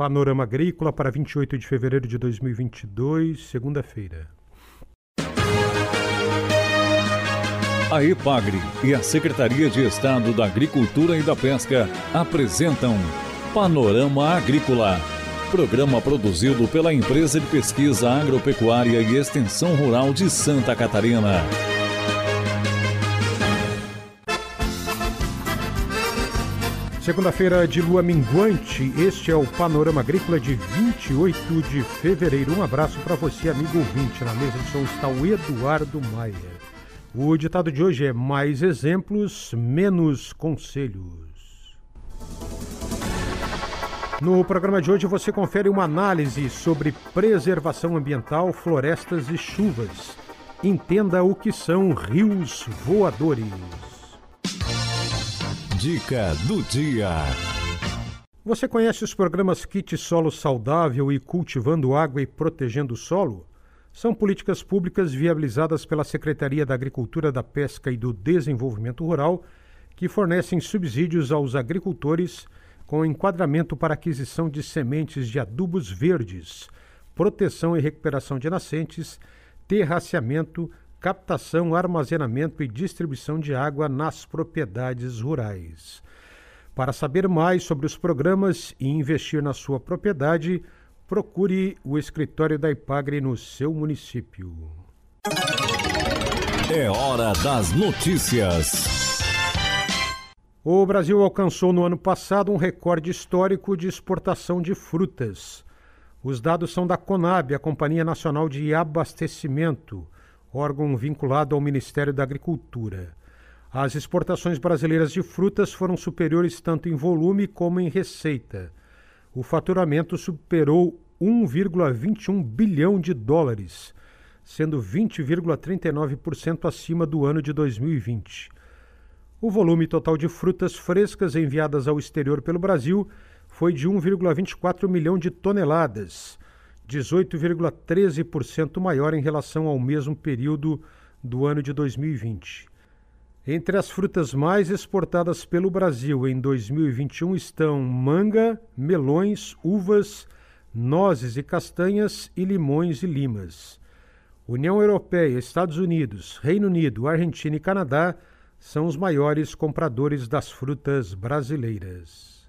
Panorama Agrícola para 28 de fevereiro de 2022, segunda-feira. A EPAGRE e a Secretaria de Estado da Agricultura e da Pesca apresentam Panorama Agrícola, programa produzido pela Empresa de Pesquisa Agropecuária e Extensão Rural de Santa Catarina. Segunda-feira de lua minguante, este é o Panorama Agrícola de 28 de fevereiro. Um abraço para você, amigo ouvinte. Na mesa de som está o Eduardo Maier. O ditado de hoje é mais exemplos, menos conselhos. No programa de hoje você confere uma análise sobre preservação ambiental, florestas e chuvas. Entenda o que são rios voadores. Dica do dia. Você conhece os programas Kit Solo Saudável e Cultivando Água e Protegendo o Solo? São políticas públicas viabilizadas pela Secretaria da Agricultura, da Pesca e do Desenvolvimento Rural que fornecem subsídios aos agricultores com enquadramento para aquisição de sementes de adubos verdes, proteção e recuperação de nascentes, terraceamento, captação, armazenamento e distribuição de água nas propriedades rurais. Para saber mais sobre os programas e investir na sua propriedade, procure o escritório da Ipagre no seu município. É hora das notícias. O Brasil alcançou no ano passado um recorde histórico de exportação de frutas. Os dados são da Conab, a Companhia Nacional de Abastecimento, órgão vinculado ao Ministério da Agricultura. As exportações brasileiras de frutas foram superiores tanto em volume como em receita o faturamento superou 1,21 bilhão de dólares, sendo 20,39% acima do ano de 2020. O volume total de frutas frescas enviadas ao exterior pelo Brasil foi de 1,24 milhão de toneladas, 18,13% maior em relação ao mesmo período do ano de 2020. Entre as frutas mais exportadas pelo Brasil em 2021 estão manga, melões, uvas, nozes e castanhas e limões e limas. União Europeia, Estados Unidos, Reino Unido, Argentina e Canadá são os maiores compradores das frutas brasileiras.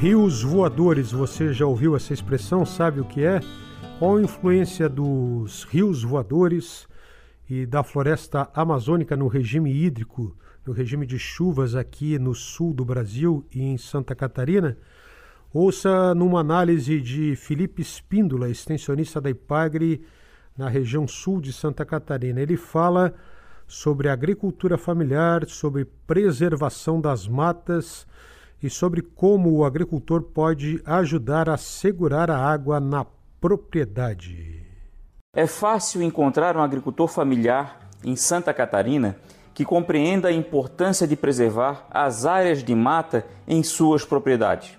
Rios voadores, você já ouviu essa expressão? Sabe o que é? Qual a influência dos rios voadores e da floresta amazônica no regime hídrico, no regime de chuvas aqui no sul do Brasil e em Santa Catarina? Ouça numa análise de Felipe Espíndola, extensionista da IPAGRE na região sul de Santa Catarina. Ele fala sobre agricultura familiar, sobre preservação das matas e sobre como o agricultor pode ajudar a segurar a água na propriedade. É fácil encontrar um agricultor familiar em Santa Catarina que compreenda a importância de preservar as áreas de mata em suas propriedades,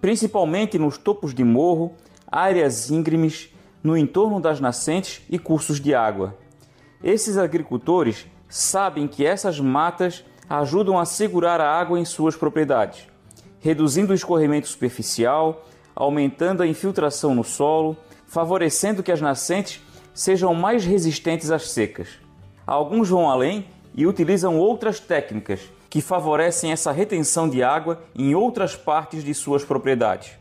principalmente nos topos de morro, áreas íngremes, no entorno das nascentes e cursos de água. Esses agricultores sabem que essas matas ajudam a segurar a água em suas propriedades, reduzindo o escorrimento superficial, aumentando a infiltração no solo, favorecendo que as nascentes sejam mais resistentes às secas. Alguns vão além e utilizam outras técnicas que favorecem essa retenção de água em outras partes de suas propriedades.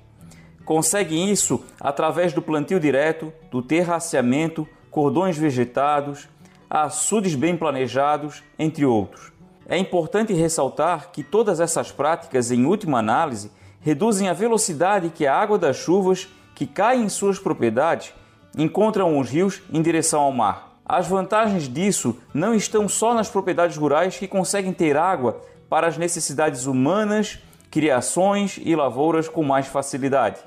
Conseguem isso através do plantio direto, do terraceamento, cordões vegetados, açudes bem planejados, entre outros. É importante ressaltar que todas essas práticas, em última análise, reduzem a velocidade que a água das chuvas que cai em suas propriedades encontram os rios em direção ao mar. As vantagens disso não estão só nas propriedades rurais que conseguem ter água para as necessidades humanas, criações e lavouras com mais facilidade.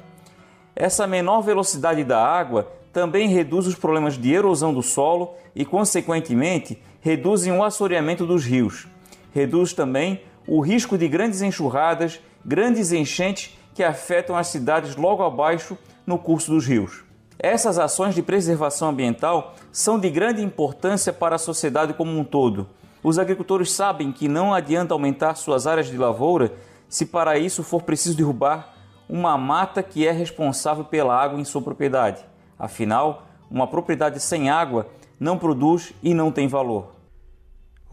Essa menor velocidade da água também reduz os problemas de erosão do solo e, consequentemente, reduzem o assoreamento dos rios. Reduz também o risco de grandes enxurradas, grandes enchentes que afetam as cidades logo abaixo no curso dos rios. Essas ações de preservação ambiental são de grande importância para a sociedade como um todo. Os agricultores sabem que não adianta aumentar suas áreas de lavoura se para isso for preciso derrubar uma mata que é responsável pela água em sua propriedade. Afinal, uma propriedade sem água não produz e não tem valor.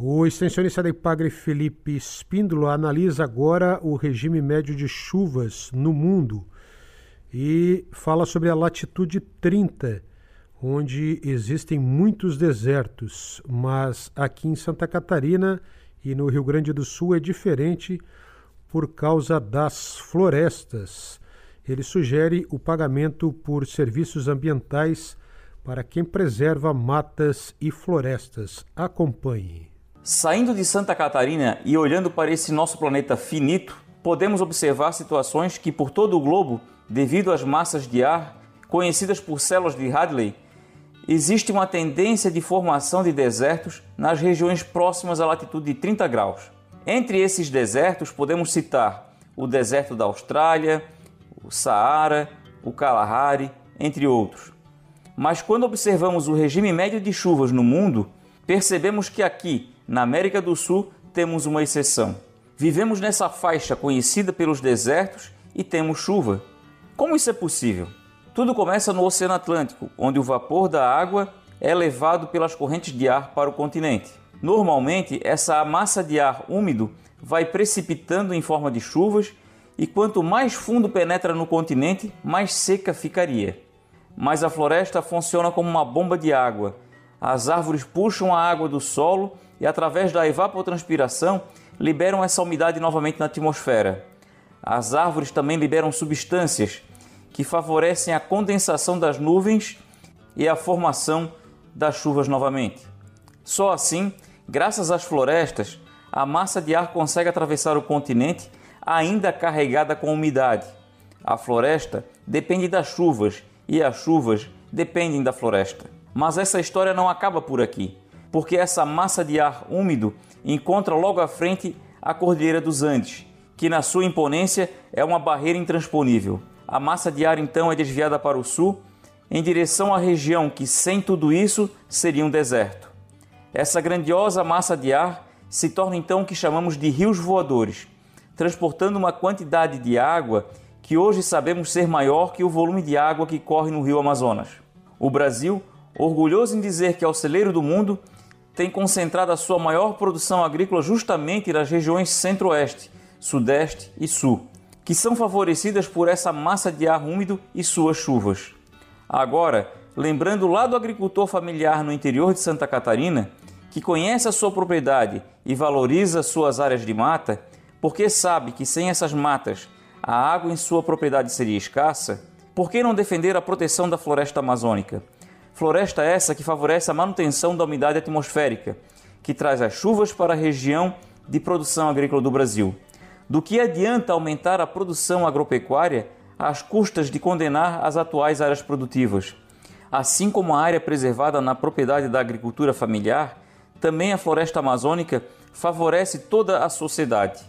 O extensionista da Ipagre Felipe Espíndola analisa agora o regime médio de chuvas no mundo e fala sobre a latitude 30, onde existem muitos desertos, mas aqui em Santa Catarina e no Rio Grande do Sul é diferente por causa das florestas. Ele sugere o pagamento por serviços ambientais para quem preserva matas e florestas. Acompanhe. Saindo de Santa Catarina e olhando para esse nosso planeta finito, podemos observar situações que por todo o globo, devido às massas de ar conhecidas por células de Hadley, existe uma tendência de formação de desertos nas regiões próximas à latitude de 30 graus. Entre esses desertos podemos citar o deserto da Austrália, o Saara, o Kalahari, entre outros. Mas quando observamos o regime médio de chuvas no mundo, percebemos que aqui na América do Sul, temos uma exceção. Vivemos nessa faixa conhecida pelos desertos e temos chuva. Como isso é possível? Tudo começa no Oceano Atlântico, onde o vapor da água é levado pelas correntes de ar para o continente. Normalmente, essa massa de ar úmido vai precipitando em forma de chuvas e quanto mais fundo penetra no continente, mais seca ficaria. Mas a floresta funciona como uma bomba de água. As árvores puxam a água do solo e, através da evapotranspiração, liberam essa umidade novamente na atmosfera. As árvores também liberam substâncias que favorecem a condensação das nuvens e a formação das chuvas novamente. Só assim, graças às florestas, a massa de ar consegue atravessar o continente ainda carregada com umidade. A floresta depende das chuvas e as chuvas dependem da floresta. Mas essa história não acaba por aqui porque essa massa de ar úmido encontra logo à frente a Cordilheira dos Andes, que na sua imponência é uma barreira intransponível. A massa de ar então é desviada para o sul, em direção à região que sem tudo isso seria um deserto. Essa grandiosa massa de ar se torna então o que chamamos de rios voadores, transportando uma quantidade de água que hoje sabemos ser maior que o volume de água que corre no rio Amazonas. O Brasil, orgulhoso em dizer que é o celeiro do mundo, tem concentrado a sua maior produção agrícola justamente nas regiões centro-oeste, sudeste e sul, que são favorecidas por essa massa de ar úmido e suas chuvas. Agora, lembrando lá do agricultor familiar no interior de Santa Catarina, que conhece a sua propriedade e valoriza suas áreas de mata, porque sabe que sem essas matas a água em sua propriedade seria escassa, por que não defender a proteção da floresta amazônica? Floresta essa que favorece a manutenção da umidade atmosférica, que traz as chuvas para a região de produção agrícola do Brasil. Do que adianta aumentar a produção agropecuária às custas de condenar as atuais áreas produtivas? Assim como a área preservada na propriedade da agricultura familiar, também a floresta amazônica favorece toda a sociedade.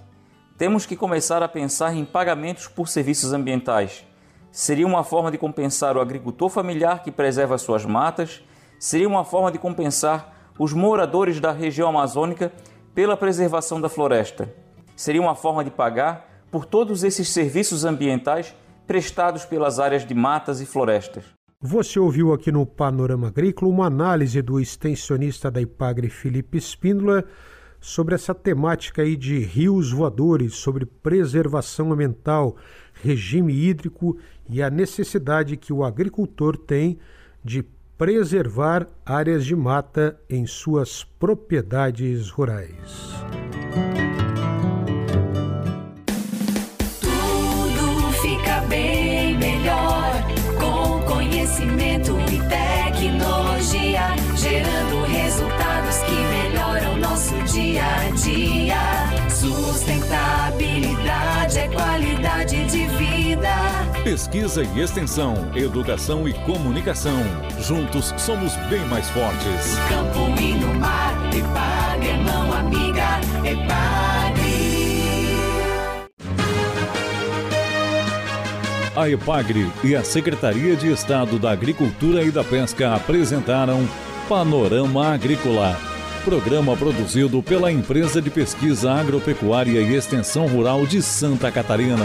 Temos que começar a pensar em pagamentos por serviços ambientais seria uma forma de compensar o agricultor familiar que preserva suas matas, seria uma forma de compensar os moradores da região amazônica pela preservação da floresta. Seria uma forma de pagar por todos esses serviços ambientais prestados pelas áreas de matas e florestas. Você ouviu aqui no Panorama Agrícola uma análise do extensionista da Ipagre Felipe Espíndola sobre essa temática aí de rios voadores, sobre preservação ambiental, regime hídrico e a necessidade que o agricultor tem de preservar áreas de mata em suas propriedades rurais. Tudo fica bem melhor com conhecimento e tecnologia, gerando resultados que melhoram nosso dia a dia. Sustentabilidade vida. Pesquisa e extensão, educação e comunicação. Juntos somos bem mais fortes. Campo e no mar, Epagre, mão amiga, Epagre. A Epagre e a Secretaria de Estado da Agricultura e da Pesca apresentaram Panorama Agrícola Programa produzido pela Empresa de Pesquisa Agropecuária e Extensão Rural de Santa Catarina.